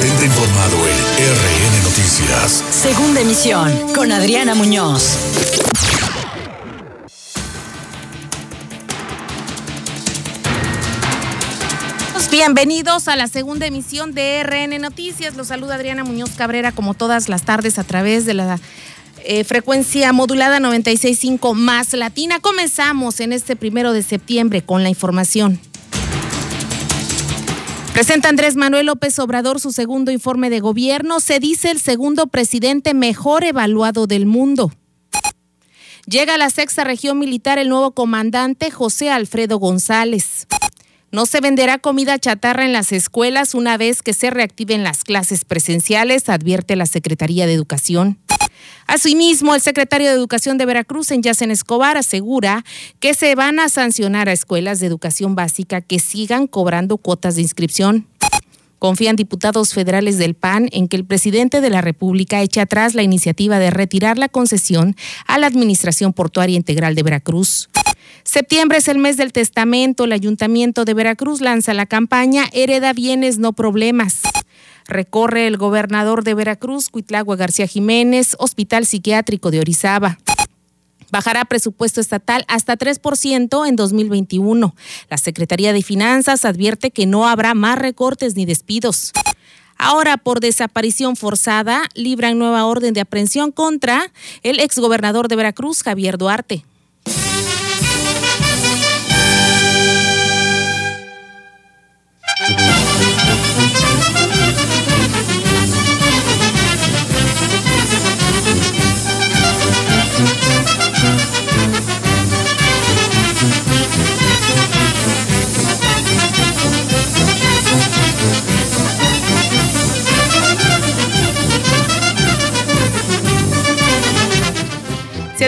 Mantente informado en RN Noticias. Segunda emisión con Adriana Muñoz. Bienvenidos a la segunda emisión de RN Noticias. Los saluda Adriana Muñoz Cabrera como todas las tardes a través de la eh, frecuencia modulada 96.5 más latina. Comenzamos en este primero de septiembre con la información. Presenta Andrés Manuel López Obrador su segundo informe de gobierno. Se dice el segundo presidente mejor evaluado del mundo. Llega a la sexta región militar el nuevo comandante José Alfredo González. No se venderá comida chatarra en las escuelas una vez que se reactiven las clases presenciales, advierte la Secretaría de Educación. Asimismo, el secretario de Educación de Veracruz, en Yacen Escobar, asegura que se van a sancionar a escuelas de educación básica que sigan cobrando cuotas de inscripción. Confían diputados federales del PAN en que el presidente de la República eche atrás la iniciativa de retirar la concesión a la Administración Portuaria Integral de Veracruz. Septiembre es el mes del testamento. El Ayuntamiento de Veracruz lanza la campaña Hereda bienes, no problemas. Recorre el gobernador de Veracruz, Cuitlagua García Jiménez, Hospital Psiquiátrico de Orizaba. Bajará presupuesto estatal hasta 3% en 2021. La Secretaría de Finanzas advierte que no habrá más recortes ni despidos. Ahora, por desaparición forzada, libran nueva orden de aprehensión contra el exgobernador de Veracruz, Javier Duarte.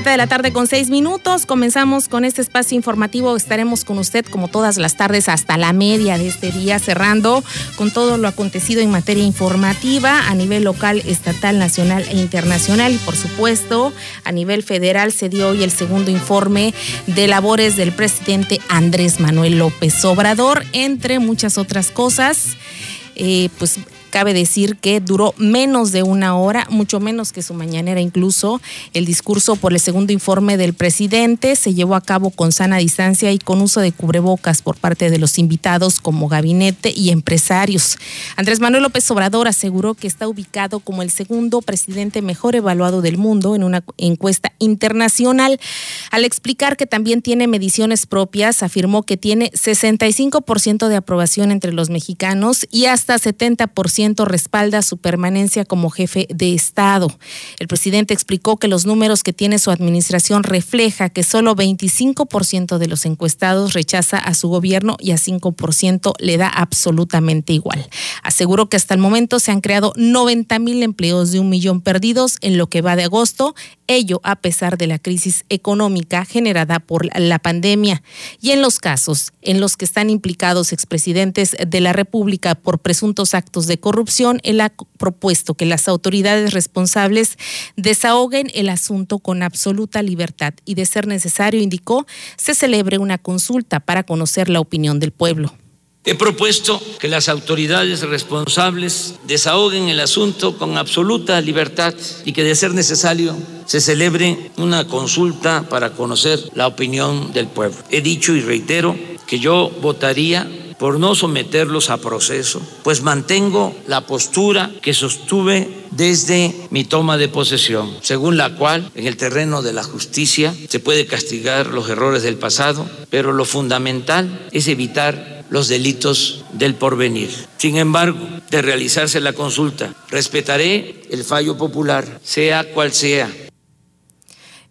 7 de la tarde con 6 minutos. Comenzamos con este espacio informativo. Estaremos con usted como todas las tardes hasta la media de este día, cerrando con todo lo acontecido en materia informativa a nivel local, estatal, nacional e internacional. Y por supuesto, a nivel federal se dio hoy el segundo informe de labores del presidente Andrés Manuel López Obrador, entre muchas otras cosas. Eh, pues Cabe decir que duró menos de una hora, mucho menos que su mañanera incluso. El discurso por el segundo informe del presidente se llevó a cabo con sana distancia y con uso de cubrebocas por parte de los invitados como gabinete y empresarios. Andrés Manuel López Obrador aseguró que está ubicado como el segundo presidente mejor evaluado del mundo en una encuesta internacional. Al explicar que también tiene mediciones propias, afirmó que tiene 65% de aprobación entre los mexicanos y hasta 70% respalda su permanencia como jefe de Estado. El presidente explicó que los números que tiene su administración refleja que solo 25% de los encuestados rechaza a su gobierno y a 5% le da absolutamente igual. Aseguró que hasta el momento se han creado 90 mil empleos de un millón perdidos en lo que va de agosto, ello a pesar de la crisis económica generada por la pandemia. Y en los casos en los que están implicados expresidentes de la República por presuntos actos de corrupción, corrupción, él ha propuesto que las autoridades responsables desahoguen el asunto con absoluta libertad y, de ser necesario, indicó, se celebre una consulta para conocer la opinión del pueblo. He propuesto que las autoridades responsables desahoguen el asunto con absoluta libertad y que de ser necesario se celebre una consulta para conocer la opinión del pueblo. He dicho y reitero que yo votaría por no someterlos a proceso, pues mantengo la postura que sostuve desde mi toma de posesión, según la cual en el terreno de la justicia se puede castigar los errores del pasado, pero lo fundamental es evitar los delitos del porvenir. Sin embargo, de realizarse la consulta, respetaré el fallo popular, sea cual sea,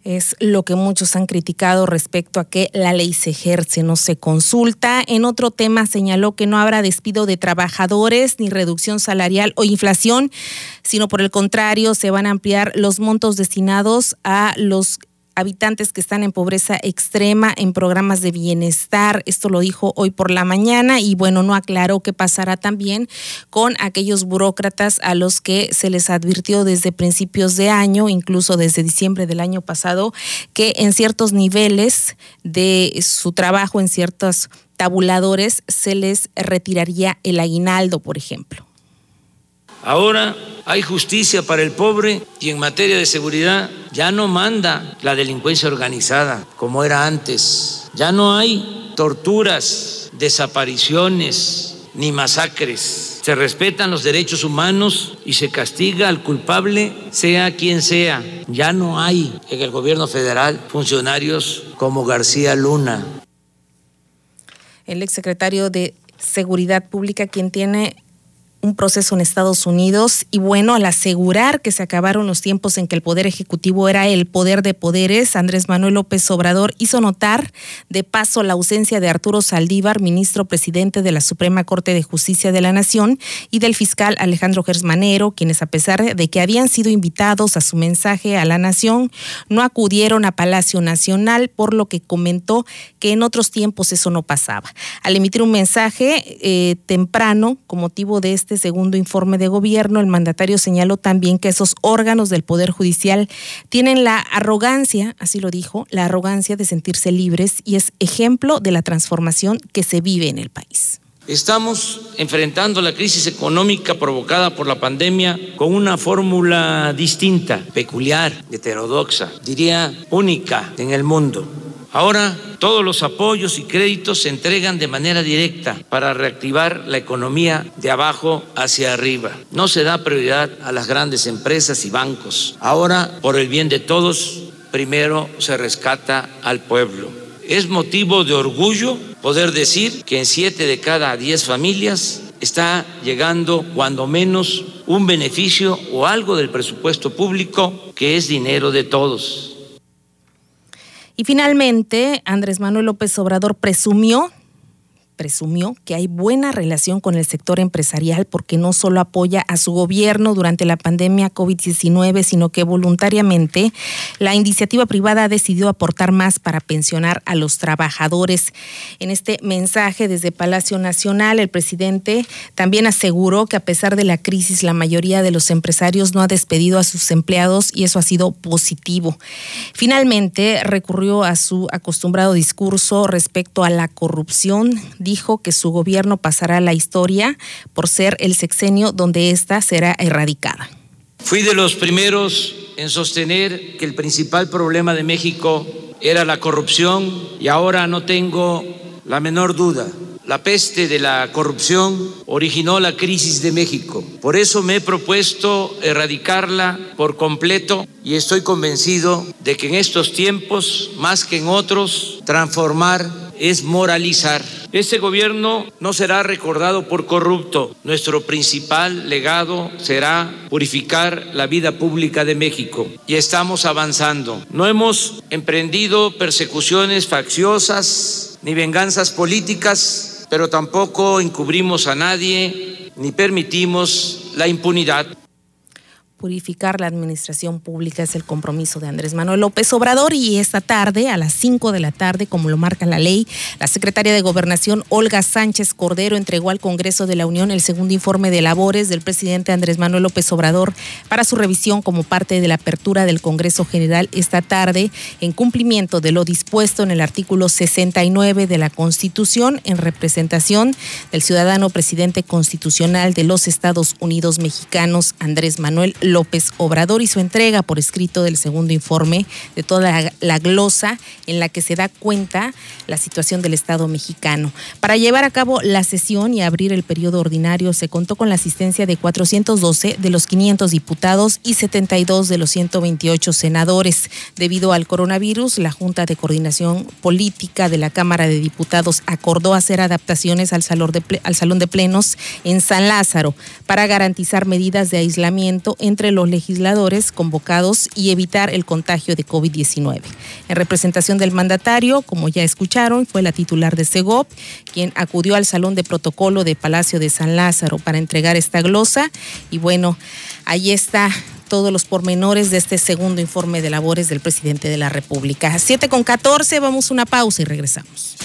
es lo que muchos han criticado respecto a que la ley se ejerce, no se consulta. En otro tema señaló que no habrá despido de trabajadores ni reducción salarial o inflación, sino por el contrario se van a ampliar los montos destinados a los habitantes que están en pobreza extrema en programas de bienestar. Esto lo dijo hoy por la mañana y bueno, no aclaró qué pasará también con aquellos burócratas a los que se les advirtió desde principios de año, incluso desde diciembre del año pasado, que en ciertos niveles de su trabajo, en ciertos tabuladores, se les retiraría el aguinaldo, por ejemplo. Ahora hay justicia para el pobre y en materia de seguridad ya no manda la delincuencia organizada como era antes. Ya no hay torturas, desapariciones ni masacres. Se respetan los derechos humanos y se castiga al culpable, sea quien sea. Ya no hay en el gobierno federal funcionarios como García Luna. El exsecretario de Seguridad Pública, quien tiene un proceso en Estados Unidos y bueno, al asegurar que se acabaron los tiempos en que el Poder Ejecutivo era el poder de poderes, Andrés Manuel López Obrador hizo notar de paso la ausencia de Arturo Saldívar, ministro presidente de la Suprema Corte de Justicia de la Nación, y del fiscal Alejandro Gersmanero, quienes a pesar de que habían sido invitados a su mensaje a la Nación, no acudieron a Palacio Nacional, por lo que comentó que en otros tiempos eso no pasaba. Al emitir un mensaje eh, temprano con motivo de este este segundo informe de gobierno, el mandatario señaló también que esos órganos del Poder Judicial tienen la arrogancia, así lo dijo, la arrogancia de sentirse libres y es ejemplo de la transformación que se vive en el país. Estamos enfrentando la crisis económica provocada por la pandemia con una fórmula distinta, peculiar, heterodoxa, diría única en el mundo Ahora todos los apoyos y créditos se entregan de manera directa para reactivar la economía de abajo hacia arriba. No se da prioridad a las grandes empresas y bancos. Ahora, por el bien de todos, primero se rescata al pueblo. Es motivo de orgullo poder decir que en siete de cada diez familias está llegando cuando menos un beneficio o algo del presupuesto público que es dinero de todos. Y finalmente, Andrés Manuel López Obrador presumió presumió que hay buena relación con el sector empresarial porque no solo apoya a su gobierno durante la pandemia COVID-19, sino que voluntariamente la iniciativa privada ha decidido aportar más para pensionar a los trabajadores. En este mensaje desde Palacio Nacional, el presidente también aseguró que a pesar de la crisis, la mayoría de los empresarios no ha despedido a sus empleados y eso ha sido positivo. Finalmente, recurrió a su acostumbrado discurso respecto a la corrupción que su gobierno pasará a la historia por ser el sexenio donde ésta será erradicada. Fui de los primeros en sostener que el principal problema de México era la corrupción y ahora no tengo la menor duda. La peste de la corrupción originó la crisis de México. Por eso me he propuesto erradicarla por completo y estoy convencido de que en estos tiempos, más que en otros, transformar es moralizar. Este gobierno no será recordado por corrupto. Nuestro principal legado será purificar la vida pública de México. Y estamos avanzando. No hemos emprendido persecuciones facciosas ni venganzas políticas, pero tampoco encubrimos a nadie ni permitimos la impunidad purificar la administración pública es el compromiso de Andrés Manuel López Obrador y esta tarde, a las 5 de la tarde, como lo marca la ley, la secretaria de Gobernación, Olga Sánchez Cordero, entregó al Congreso de la Unión el segundo informe de labores del presidente Andrés Manuel López Obrador para su revisión como parte de la apertura del Congreso General esta tarde, en cumplimiento de lo dispuesto en el artículo 69 de la Constitución, en representación del ciudadano presidente constitucional de los Estados Unidos mexicanos, Andrés Manuel López López Obrador y su entrega por escrito del segundo informe de toda la, glosa en la que se da cuenta la situación del Estado mexicano. Para llevar a cabo la sesión y abrir el periodo ordinario se contó con la asistencia de 412 de los 500 diputados y 72 de los 128 senadores. Debido al coronavirus, la Junta de Coordinación Política de la Cámara de Diputados acordó hacer adaptaciones al salón de, al salón de plenos en San Lázaro para garantizar medidas de aislamiento entre los legisladores convocados y evitar el contagio de COVID-19. En representación del mandatario, como ya escucharon, fue la titular de SEGOP, quien acudió al Salón de Protocolo de Palacio de San Lázaro para entregar esta glosa. Y bueno, ahí está todos los pormenores de este segundo informe de labores del presidente de la República. 7 con 14, vamos a una pausa y regresamos.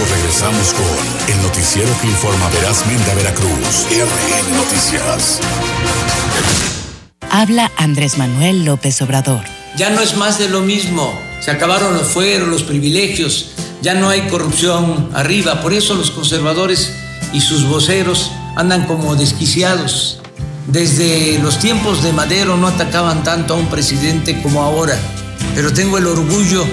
Momento regresamos con el noticiero que informa verazmente a Veracruz. RN Noticias. Habla Andrés Manuel López Obrador. Ya no es más de lo mismo. Se acabaron los fueros, los privilegios ya no hay corrupción arriba, por eso los conservadores y sus voceros andan como desquiciados. Desde los tiempos de Madero no atacaban tanto a un presidente como ahora, pero tengo el orgullo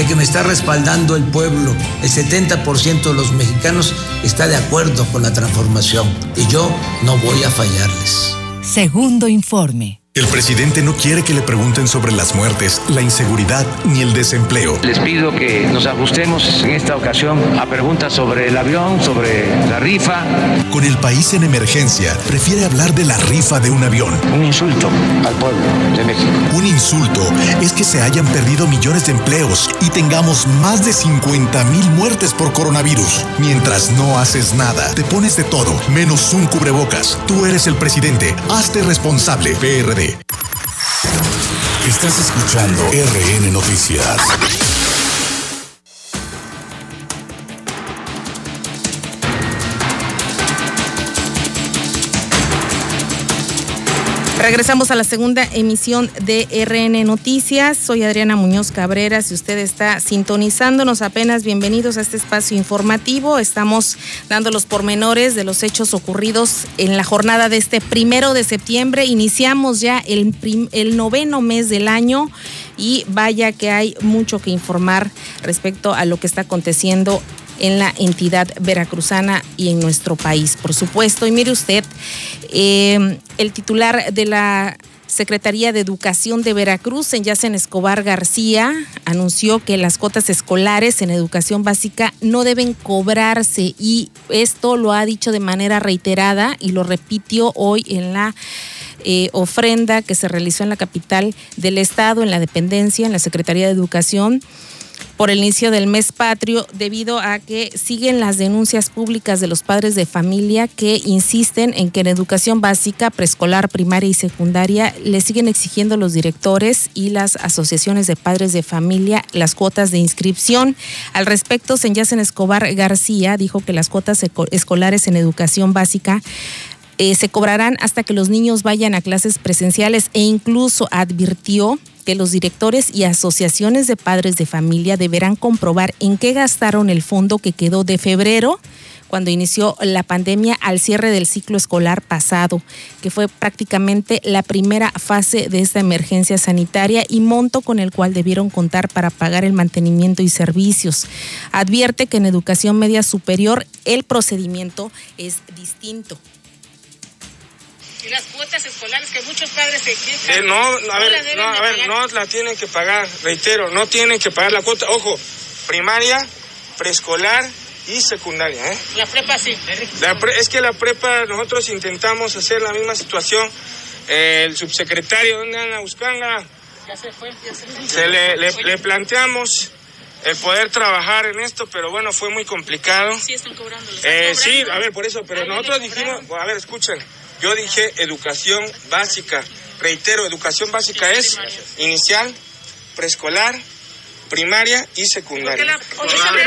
de que me está respaldando el pueblo. El 70% de los mexicanos está de acuerdo con la transformación y yo no voy a fallarles. Segundo informe. El presidente no quiere que le pregunten sobre las muertes, la inseguridad ni el desempleo. Les pido que nos ajustemos en esta ocasión a preguntas sobre el avión, sobre la rifa. Con el país en emergencia, prefiere hablar de la rifa de un avión. Un insulto al pueblo de México. Un insulto es que se hayan perdido millones de empleos y tengamos más de 50 mil muertes por coronavirus. Mientras no haces nada, te pones de todo, menos un cubrebocas. Tú eres el presidente. Hazte responsable, PRD. Estás escuchando RN Noticias. Regresamos a la segunda emisión de RN Noticias. Soy Adriana Muñoz Cabrera. Si usted está sintonizándonos apenas, bienvenidos a este espacio informativo. Estamos dando los pormenores de los hechos ocurridos en la jornada de este primero de septiembre. Iniciamos ya el, el noveno mes del año y vaya que hay mucho que informar respecto a lo que está aconteciendo en la entidad veracruzana y en nuestro país, por supuesto. Y mire usted, eh, el titular de la Secretaría de Educación de Veracruz, en Yacen Escobar García, anunció que las cuotas escolares en educación básica no deben cobrarse y esto lo ha dicho de manera reiterada y lo repitió hoy en la eh, ofrenda que se realizó en la capital del estado, en la dependencia, en la Secretaría de Educación por el inicio del mes patrio debido a que siguen las denuncias públicas de los padres de familia que insisten en que en educación básica, preescolar, primaria y secundaria le siguen exigiendo los directores y las asociaciones de padres de familia las cuotas de inscripción. Al respecto, Senyacen Escobar García dijo que las cuotas escolares en educación básica eh, se cobrarán hasta que los niños vayan a clases presenciales e incluso advirtió los directores y asociaciones de padres de familia deberán comprobar en qué gastaron el fondo que quedó de febrero cuando inició la pandemia al cierre del ciclo escolar pasado, que fue prácticamente la primera fase de esta emergencia sanitaria y monto con el cual debieron contar para pagar el mantenimiento y servicios. Advierte que en educación media superior el procedimiento es distinto las cuotas escolares que muchos padres se quejan. Eh, no, a ver, no, a ver, no la tienen que pagar, reitero, no tienen que pagar la cuota. Ojo, primaria, preescolar y secundaria. ¿eh? La prepa sí. es que la prepa nosotros intentamos hacer la misma situación. el subsecretario, ¿dónde anda buscando? Ya se fue, ya se fue. Se le, le, planteamos el poder trabajar en esto, pero bueno, fue muy complicado. Sí, están cobrando. Eh, sí, a ver, por eso, pero nosotros dijimos, a ver, escuchen, yo dije educación básica. Reitero, educación básica es inicial, preescolar, primaria y secundaria. La,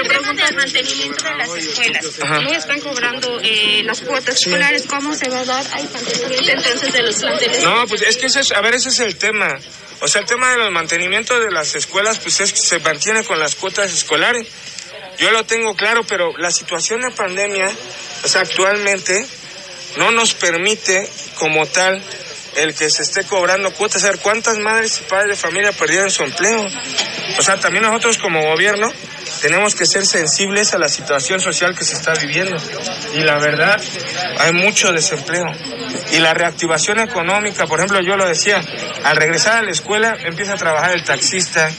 pregunta el mantenimiento de las escuelas. No están cobrando eh, las cuotas escolares. ¿Cómo se va a dar al mantenimiento entonces de los planteles? No, pues es que ese es, a ver, ese es el tema. O sea, el tema de los mantenimientos de las escuelas, pues es que se mantiene con las cuotas escolares. Yo lo tengo claro, pero la situación de pandemia, o sea, actualmente no nos permite como tal el que se esté cobrando cuotas, ver cuántas madres y padres de familia perdieron su empleo. O sea, también nosotros como gobierno tenemos que ser sensibles a la situación social que se está viviendo. Y la verdad, hay mucho desempleo. Y la reactivación económica, por ejemplo, yo lo decía, al regresar a la escuela empieza a trabajar el taxista,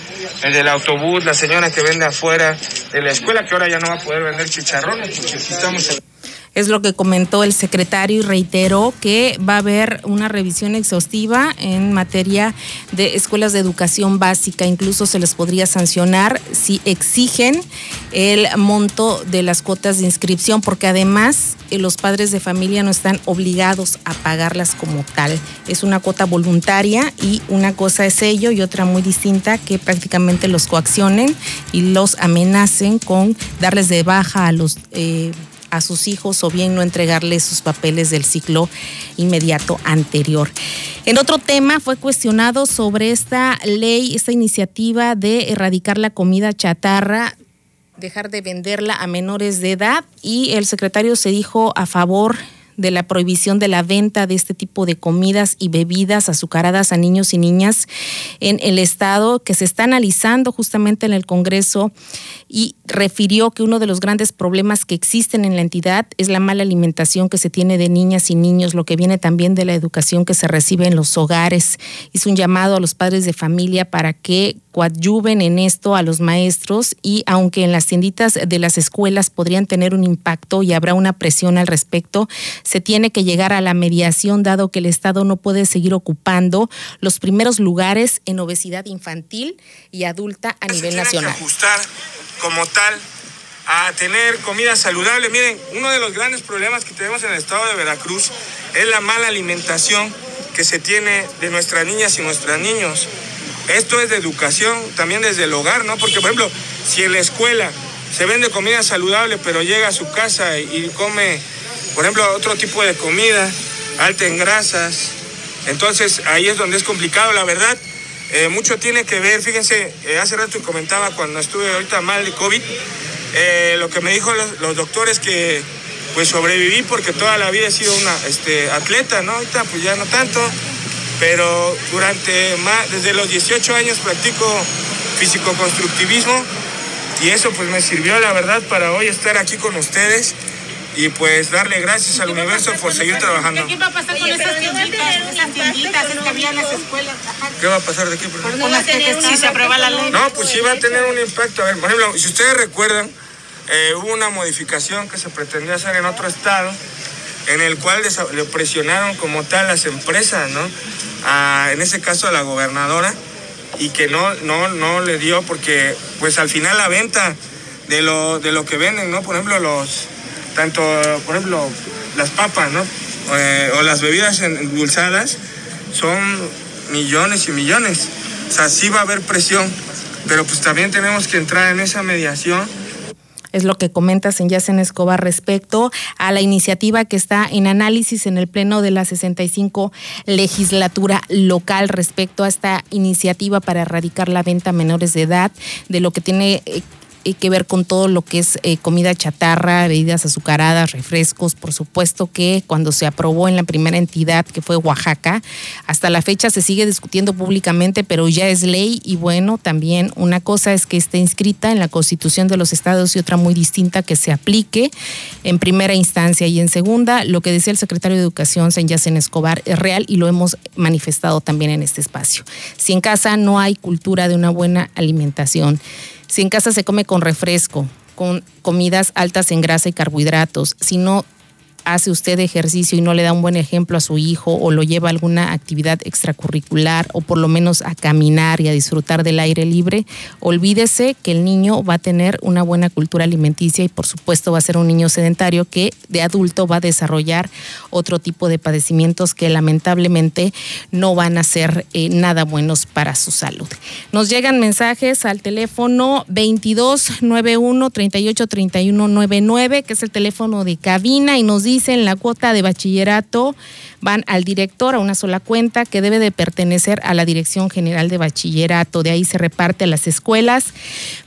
el del autobús, la señora que vende afuera de la escuela, que ahora ya no va a poder vender chicharrones, porque estamos en es lo que comentó el secretario y reiteró que va a haber una revisión exhaustiva en materia de escuelas de educación básica. Incluso se les podría sancionar si exigen el monto de las cuotas de inscripción, porque además eh, los padres de familia no están obligados a pagarlas como tal. Es una cuota voluntaria y una cosa es ello y otra muy distinta que prácticamente los coaccionen y los amenacen con darles de baja a los... Eh, a sus hijos o bien no entregarles sus papeles del ciclo inmediato anterior. En otro tema fue cuestionado sobre esta ley, esta iniciativa de erradicar la comida chatarra dejar de venderla a menores de edad y el secretario se dijo a favor de la prohibición de la venta de este tipo de comidas y bebidas azucaradas a niños y niñas en el Estado, que se está analizando justamente en el Congreso y refirió que uno de los grandes problemas que existen en la entidad es la mala alimentación que se tiene de niñas y niños, lo que viene también de la educación que se recibe en los hogares. Hizo un llamado a los padres de familia para que coadyuven en esto a los maestros y aunque en las tienditas de las escuelas podrían tener un impacto y habrá una presión al respecto, se tiene que llegar a la mediación dado que el Estado no puede seguir ocupando los primeros lugares en obesidad infantil y adulta a nivel nacional. Que ajustar como tal a tener comida saludable. Miren, uno de los grandes problemas que tenemos en el estado de Veracruz es la mala alimentación que se tiene de nuestras niñas y nuestros niños. Esto es de educación, también desde el hogar, ¿no? Porque, por ejemplo, si en la escuela se vende comida saludable, pero llega a su casa y come, por ejemplo, otro tipo de comida, alta en grasas, entonces ahí es donde es complicado, la verdad. Eh, mucho tiene que ver, fíjense, eh, hace rato comentaba cuando estuve ahorita mal de COVID, eh, lo que me dijo los, los, doctores que pues sobreviví porque toda la vida he sido una este, atleta, ¿no? Ahorita pues ya no tanto, pero durante más, desde los 18 años practico físico-constructivismo y eso pues me sirvió la verdad para hoy estar aquí con ustedes y pues darle gracias al universo por seguir trabajando. ¿Qué va a pasar con esas tienditas, esas tienditas que había en las escuelas? ¿Qué va a pasar de aquí? Por ejemplo? si se aprueba la ley. No, pues sí va a tener un impacto. A ver, por ejemplo, si ustedes recuerdan, eh, hubo una modificación que se pretendía hacer en otro estado en el cual le presionaron como tal las empresas, ¿no? en ese caso a la gobernadora y que no, no, no le dio porque pues al final la venta de lo, de lo que venden, ¿no? Por ejemplo, los, tanto, por ejemplo, las papas, ¿no? Eh, o las bebidas endulzadas son millones y millones. O sea, sí va a haber presión, pero pues también tenemos que entrar en esa mediación es lo que comentas en Yacen Escobar respecto a la iniciativa que está en análisis en el Pleno de la 65 legislatura local respecto a esta iniciativa para erradicar la venta a menores de edad, de lo que tiene eh, que ver con todo lo que es eh, comida chatarra, bebidas azucaradas, refrescos. Por supuesto que cuando se aprobó en la primera entidad, que fue Oaxaca, hasta la fecha se sigue discutiendo públicamente, pero ya es ley y bueno, también una cosa es que esté inscrita en la Constitución de los Estados y otra muy distinta que se aplique en primera instancia y en segunda, lo que decía el secretario de Educación, Senyacen Escobar, es real y lo hemos manifestado también en este espacio. Si en casa no hay cultura de una buena alimentación, si en casa se come con refresco, con comidas altas en grasa y carbohidratos, si no hace usted ejercicio y no le da un buen ejemplo a su hijo o lo lleva a alguna actividad extracurricular o por lo menos a caminar y a disfrutar del aire libre, olvídese que el niño va a tener una buena cultura alimenticia y por supuesto va a ser un niño sedentario que de adulto va a desarrollar otro tipo de padecimientos que lamentablemente no van a ser eh, nada buenos para su salud. Nos llegan mensajes al teléfono 2291 383199 que es el teléfono de cabina y nos dice dicen la cuota de bachillerato van al director a una sola cuenta que debe de pertenecer a la Dirección General de Bachillerato. De ahí se reparte a las escuelas,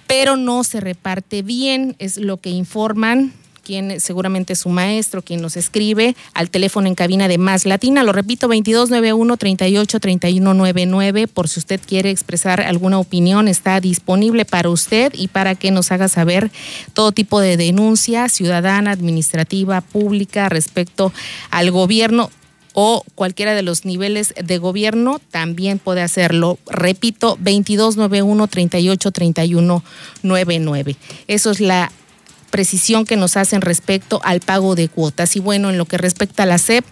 pero no se reparte bien, es lo que informan quien seguramente es su maestro, quien nos escribe, al teléfono en cabina de Más Latina. Lo repito, 2291-383199. Por si usted quiere expresar alguna opinión, está disponible para usted y para que nos haga saber todo tipo de denuncia ciudadana, administrativa, pública respecto al gobierno o cualquiera de los niveles de gobierno también puede hacerlo. Repito, 2291 383199. Eso es la precisión que nos hacen respecto al pago de cuotas. Y bueno, en lo que respecta a la SEP,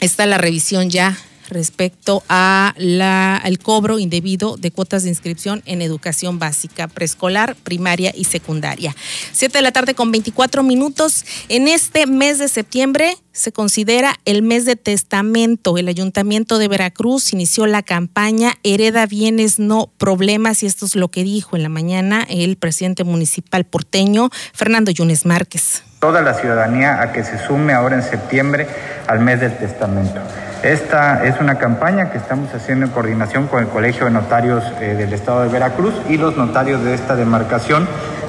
está la revisión ya respecto a la, al cobro indebido de cuotas de inscripción en educación básica, preescolar, primaria y secundaria. Siete de la tarde con 24 minutos. En este mes de septiembre se considera el mes de testamento. El Ayuntamiento de Veracruz inició la campaña Hereda bienes, no problemas, y esto es lo que dijo en la mañana el presidente municipal porteño, Fernando Yunes Márquez. Toda la ciudadanía a que se sume ahora en septiembre al mes del testamento. Esta es una campaña que estamos haciendo en coordinación con el Colegio de Notarios eh, del Estado de Veracruz y los notarios de esta demarcación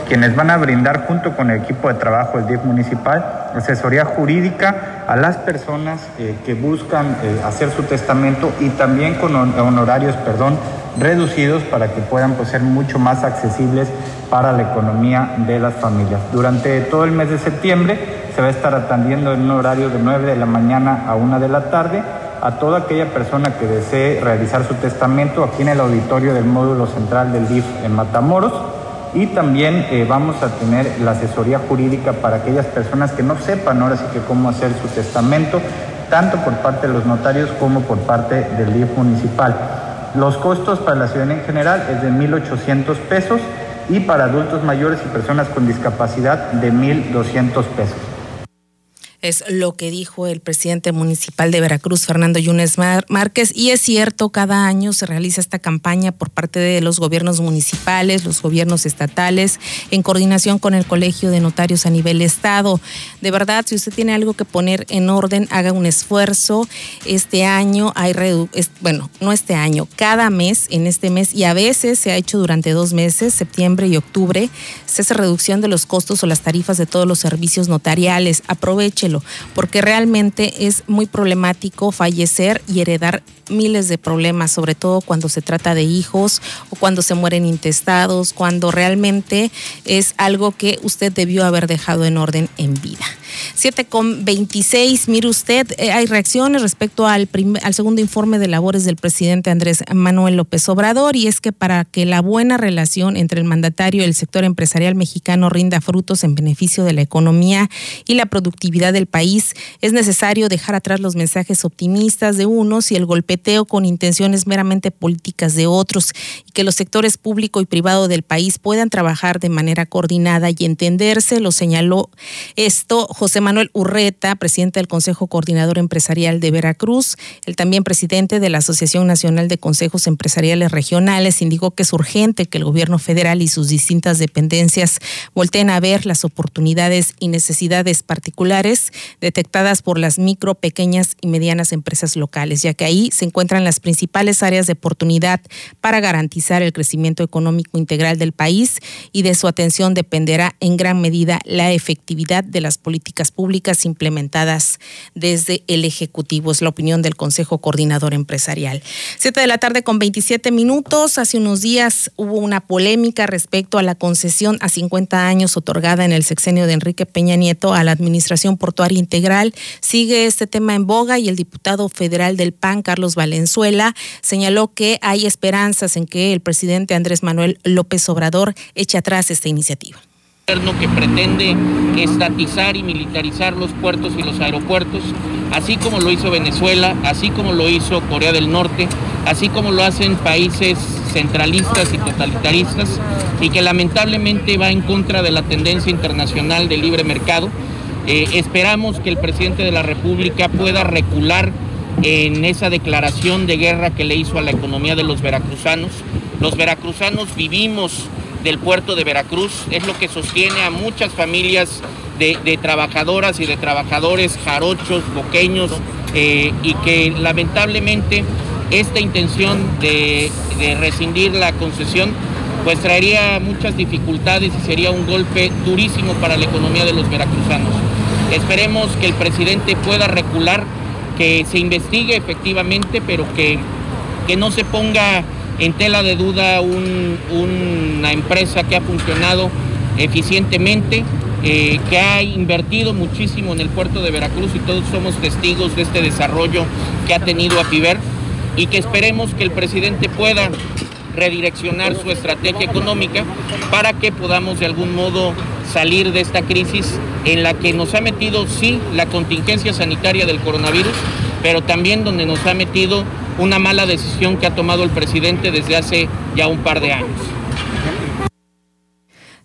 quienes van a brindar junto con el equipo de trabajo del DIF municipal asesoría jurídica a las personas eh, que buscan eh, hacer su testamento y también con honorarios, perdón, reducidos para que puedan pues, ser mucho más accesibles para la economía de las familias. Durante todo el mes de septiembre se va a estar atendiendo en un horario de 9 de la mañana a 1 de la tarde a toda aquella persona que desee realizar su testamento aquí en el auditorio del módulo central del DIF en Matamoros. Y también eh, vamos a tener la asesoría jurídica para aquellas personas que no sepan ahora sí que cómo hacer su testamento, tanto por parte de los notarios como por parte del DIF municipal. Los costos para la ciudadanía en general es de 1.800 pesos y para adultos mayores y personas con discapacidad de 1.200 pesos es lo que dijo el presidente municipal de Veracruz, Fernando Yunes Márquez. Y es cierto, cada año se realiza esta campaña por parte de los gobiernos municipales, los gobiernos estatales, en coordinación con el Colegio de Notarios a nivel Estado. De verdad, si usted tiene algo que poner en orden, haga un esfuerzo. Este año hay, bueno, no este año, cada mes, en este mes, y a veces se ha hecho durante dos meses, septiembre y octubre, se hace reducción de los costos o las tarifas de todos los servicios notariales. Porque realmente es muy problemático fallecer y heredar miles de problemas, sobre todo cuando se trata de hijos o cuando se mueren intestados, cuando realmente es algo que usted debió haber dejado en orden en vida. 7 con 26, mire usted, eh, hay reacciones respecto al, al segundo informe de labores del presidente Andrés Manuel López Obrador y es que para que la buena relación entre el mandatario y el sector empresarial mexicano rinda frutos en beneficio de la economía y la productividad del país, es necesario dejar atrás los mensajes optimistas de unos y el golpeteo con intenciones meramente políticas de otros y que los sectores público y privado del país puedan trabajar de manera coordinada y entenderse, lo señaló esto José Manuel Urreta, presidente del Consejo Coordinador Empresarial de Veracruz, el también presidente de la Asociación Nacional de Consejos Empresariales Regionales, indicó que es urgente que el gobierno federal y sus distintas dependencias volteen a ver las oportunidades y necesidades particulares detectadas por las micro, pequeñas y medianas empresas locales, ya que ahí se encuentran las principales áreas de oportunidad para garantizar el crecimiento económico integral del país y de su atención dependerá en gran medida la efectividad de las políticas públicas implementadas desde el Ejecutivo. Es la opinión del Consejo Coordinador Empresarial. Siete de la tarde con 27 minutos. Hace unos días hubo una polémica respecto a la concesión a 50 años otorgada en el sexenio de Enrique Peña Nieto a la Administración Portuaria Integral. Sigue este tema en boga y el diputado federal del PAN, Carlos Valenzuela, señaló que hay esperanzas en que el presidente Andrés Manuel López Obrador eche atrás esta iniciativa que pretende estatizar y militarizar los puertos y los aeropuertos, así como lo hizo Venezuela, así como lo hizo Corea del Norte, así como lo hacen países centralistas y totalitaristas, y que lamentablemente va en contra de la tendencia internacional del libre mercado. Eh, esperamos que el presidente de la República pueda recular en esa declaración de guerra que le hizo a la economía de los veracruzanos. Los veracruzanos vivimos del puerto de Veracruz, es lo que sostiene a muchas familias de, trabajadoras y de trabajadores jarochos, boqueños, eh, y que lamentablemente esta intención de, rescindir la concesión pues traería muchas dificultades y sería un golpe durísimo para la economía de los veracruzanos. Esperemos que el presidente pueda recular, que se investigue efectivamente, pero que, que no se ponga en tela de duda una empresa que ha funcionado eficientemente, eh, que ha invertido muchísimo en el puerto de Veracruz y todos somos testigos de este desarrollo que ha tenido Apiver y que esperemos que el presidente pueda redireccionar su estrategia económica para que podamos de algún modo salir de esta crisis en la que nos ha metido, sí, la contingencia sanitaria del coronavirus, pero también donde nos ha metido una mala decisión que ha tomado el presidente desde hace ya un par de años.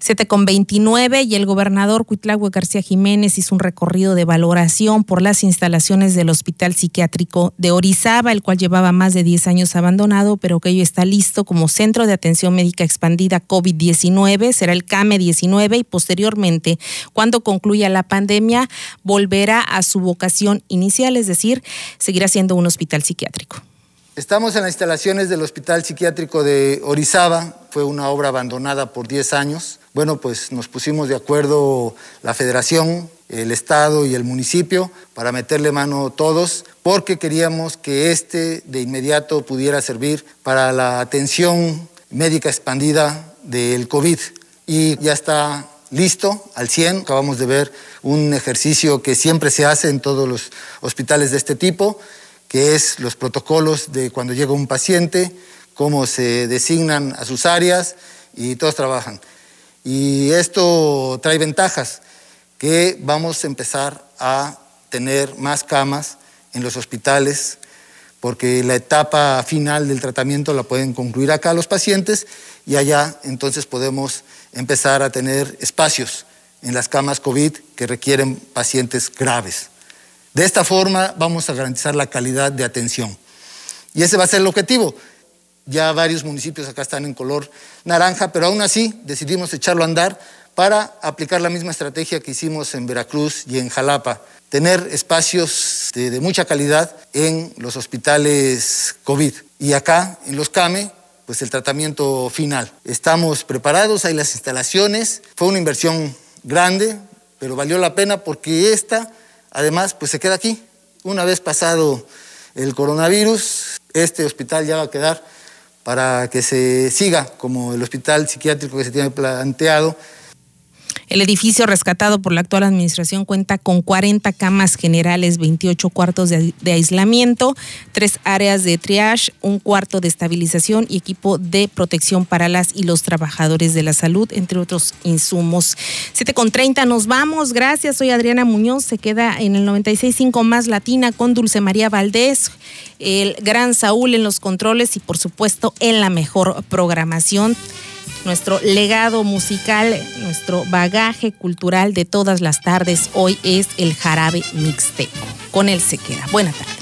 7 con 29 y el gobernador Cuitlagüe García Jiménez hizo un recorrido de valoración por las instalaciones del Hospital Psiquiátrico de Orizaba, el cual llevaba más de 10 años abandonado, pero que hoy está listo como centro de atención médica expandida COVID-19, será el CAME 19 y posteriormente, cuando concluya la pandemia, volverá a su vocación inicial, es decir, seguirá siendo un hospital psiquiátrico. Estamos en las instalaciones del Hospital Psiquiátrico de Orizaba, fue una obra abandonada por 10 años Bueno, pues nos pusimos de acuerdo la federación, el Estado y el municipio para meterle mano todos, porque queríamos que este de inmediato pudiera servir para la atención médica expandida del COVID. Y ya está listo al 100. Acabamos de ver un ejercicio que siempre se hace en todos los hospitales de este tipo, que es los protocolos de cuando llega un paciente, cómo se designan a sus áreas y todos trabajan. Y esto trae ventajas, que vamos a empezar a tener más camas en los hospitales, porque la etapa final del tratamiento la pueden concluir acá los pacientes y allá entonces podemos empezar a tener espacios en las camas COVID que requieren pacientes graves. De esta forma vamos a garantizar la calidad de atención. Y ese va a ser el objetivo. Ya varios municipios acá están en color naranja, pero aún así decidimos echarlo a andar para aplicar la misma estrategia que hicimos en Veracruz y en Jalapa, tener espacios de, mucha calidad en los hospitales COVID. Y acá, en los CAME, pues el tratamiento final. Estamos preparados, hay las instalaciones, fue una inversión grande, pero valió la pena porque esta, además, pues se queda aquí. Una vez pasado el coronavirus, este hospital ya va a quedar para que se siga como el hospital psiquiátrico que se tiene planteado el edificio rescatado por la actual administración cuenta con 40 camas generales, 28 cuartos de, aislamiento, tres áreas de triage, un cuarto de estabilización y equipo de protección para las y los trabajadores de la salud, entre otros insumos. 7 con 30 nos vamos. Gracias. Soy Adriana Muñoz. Se queda en el 96.5 más Latina con Dulce María Valdés, el gran Saúl en los controles y por supuesto en la mejor programación nuestro legado musical, nuestro bagaje cultural de todas las tardes hoy es el jarabe mixteco. Con él se queda. Buena tarde.